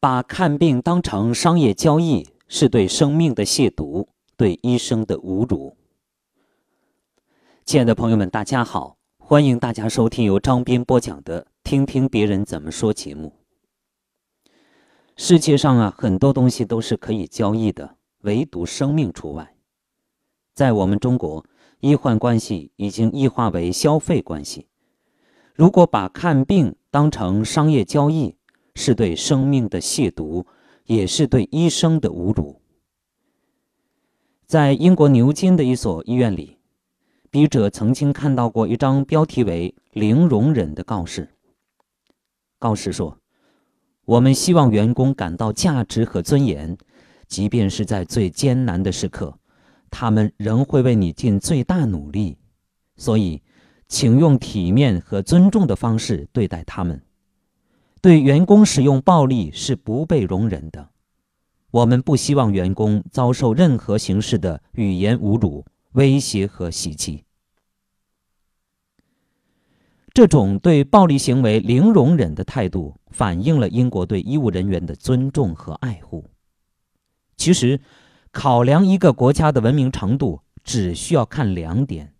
把看病当成商业交易，是对生命的亵渎，对医生的侮辱。亲爱的朋友们，大家好，欢迎大家收听由张斌播讲的《听听别人怎么说》节目。世界上啊，很多东西都是可以交易的，唯独生命除外。在我们中国，医患关系已经异化为消费关系。如果把看病当成商业交易，是对生命的亵渎，也是对医生的侮辱。在英国牛津的一所医院里，笔者曾经看到过一张标题为“零容忍”的告示。告示说：“我们希望员工感到价值和尊严，即便是在最艰难的时刻，他们仍会为你尽最大努力。所以，请用体面和尊重的方式对待他们。”对员工使用暴力是不被容忍的，我们不希望员工遭受任何形式的语言侮辱、威胁和袭击。这种对暴力行为零容忍的态度，反映了英国对医务人员的尊重和爱护。其实，考量一个国家的文明程度，只需要看两点：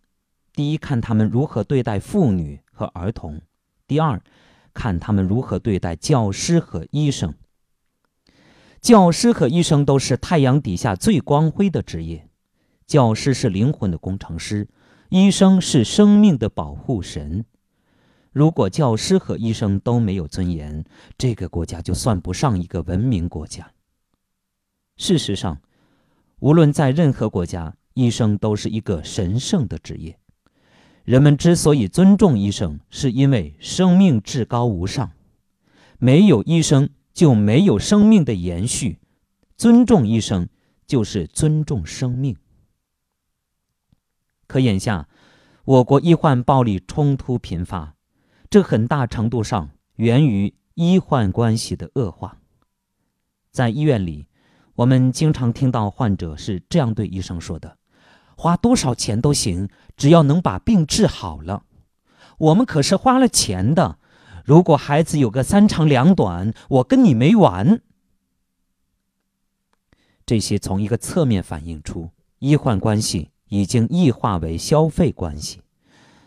第一，看他们如何对待妇女和儿童；第二。看他们如何对待教师和医生。教师和医生都是太阳底下最光辉的职业，教师是灵魂的工程师，医生是生命的保护神。如果教师和医生都没有尊严，这个国家就算不上一个文明国家。事实上，无论在任何国家，医生都是一个神圣的职业。人们之所以尊重医生，是因为生命至高无上，没有医生就没有生命的延续。尊重医生就是尊重生命。可眼下，我国医患暴力冲突频发，这很大程度上源于医患关系的恶化。在医院里，我们经常听到患者是这样对医生说的。花多少钱都行，只要能把病治好了。我们可是花了钱的。如果孩子有个三长两短，我跟你没完。这些从一个侧面反映出医患关系已经异化为消费关系。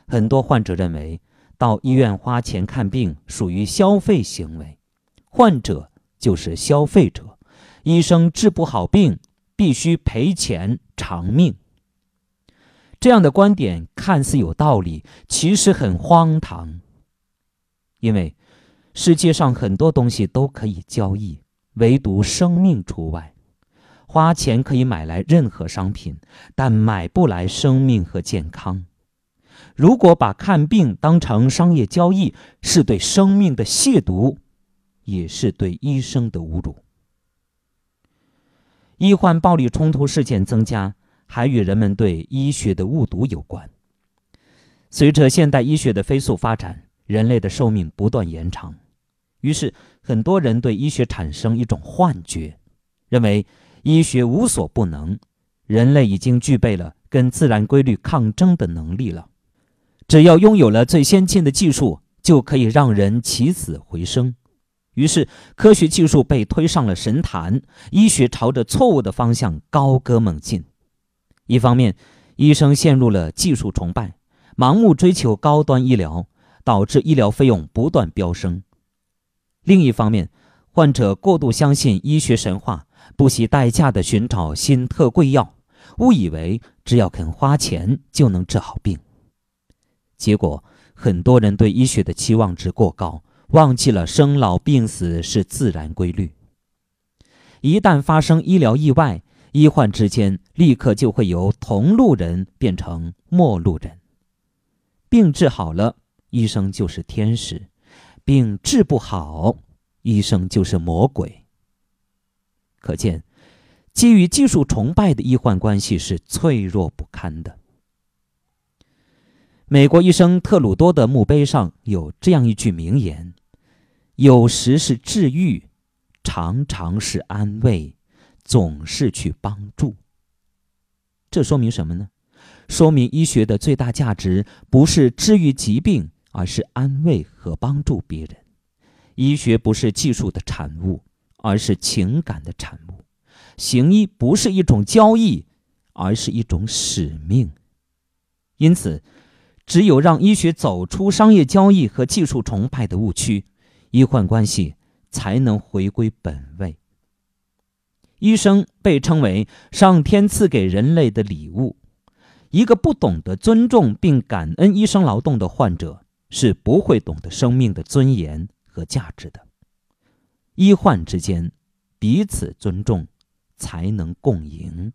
很多患者认为，到医院花钱看病属于消费行为，患者就是消费者，医生治不好病必须赔钱偿命。这样的观点看似有道理，其实很荒唐。因为世界上很多东西都可以交易，唯独生命除外。花钱可以买来任何商品，但买不来生命和健康。如果把看病当成商业交易，是对生命的亵渎，也是对医生的侮辱。医患暴力冲突事件增加。还与人们对医学的误读有关。随着现代医学的飞速发展，人类的寿命不断延长，于是很多人对医学产生一种幻觉，认为医学无所不能，人类已经具备了跟自然规律抗争的能力了。只要拥有了最先进的技术，就可以让人起死回生。于是，科学技术被推上了神坛，医学朝着错误的方向高歌猛进。一方面，医生陷入了技术崇拜，盲目追求高端医疗，导致医疗费用不断飙升；另一方面，患者过度相信医学神话，不惜代价地寻找新特贵药，误以为只要肯花钱就能治好病。结果，很多人对医学的期望值过高，忘记了生老病死是自然规律。一旦发生医疗意外，医患之间立刻就会由同路人变成陌路人。病治好了，医生就是天使；病治不好，医生就是魔鬼。可见，基于技术崇拜的医患关系是脆弱不堪的。美国医生特鲁多的墓碑上有这样一句名言：“有时是治愈，常常是安慰。”总是去帮助，这说明什么呢？说明医学的最大价值不是治愈疾病，而是安慰和帮助别人。医学不是技术的产物，而是情感的产物。行医不是一种交易，而是一种使命。因此，只有让医学走出商业交易和技术崇拜的误区，医患关系才能回归本位。医生被称为上天赐给人类的礼物。一个不懂得尊重并感恩医生劳动的患者，是不会懂得生命的尊严和价值的。医患之间彼此尊重，才能共赢。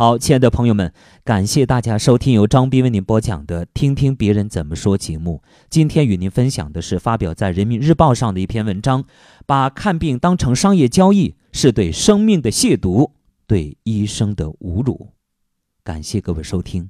好，亲爱的朋友们，感谢大家收听由张斌为您播讲的《听听别人怎么说》节目。今天与您分享的是发表在《人民日报》上的一篇文章：把看病当成商业交易，是对生命的亵渎，对医生的侮辱。感谢各位收听。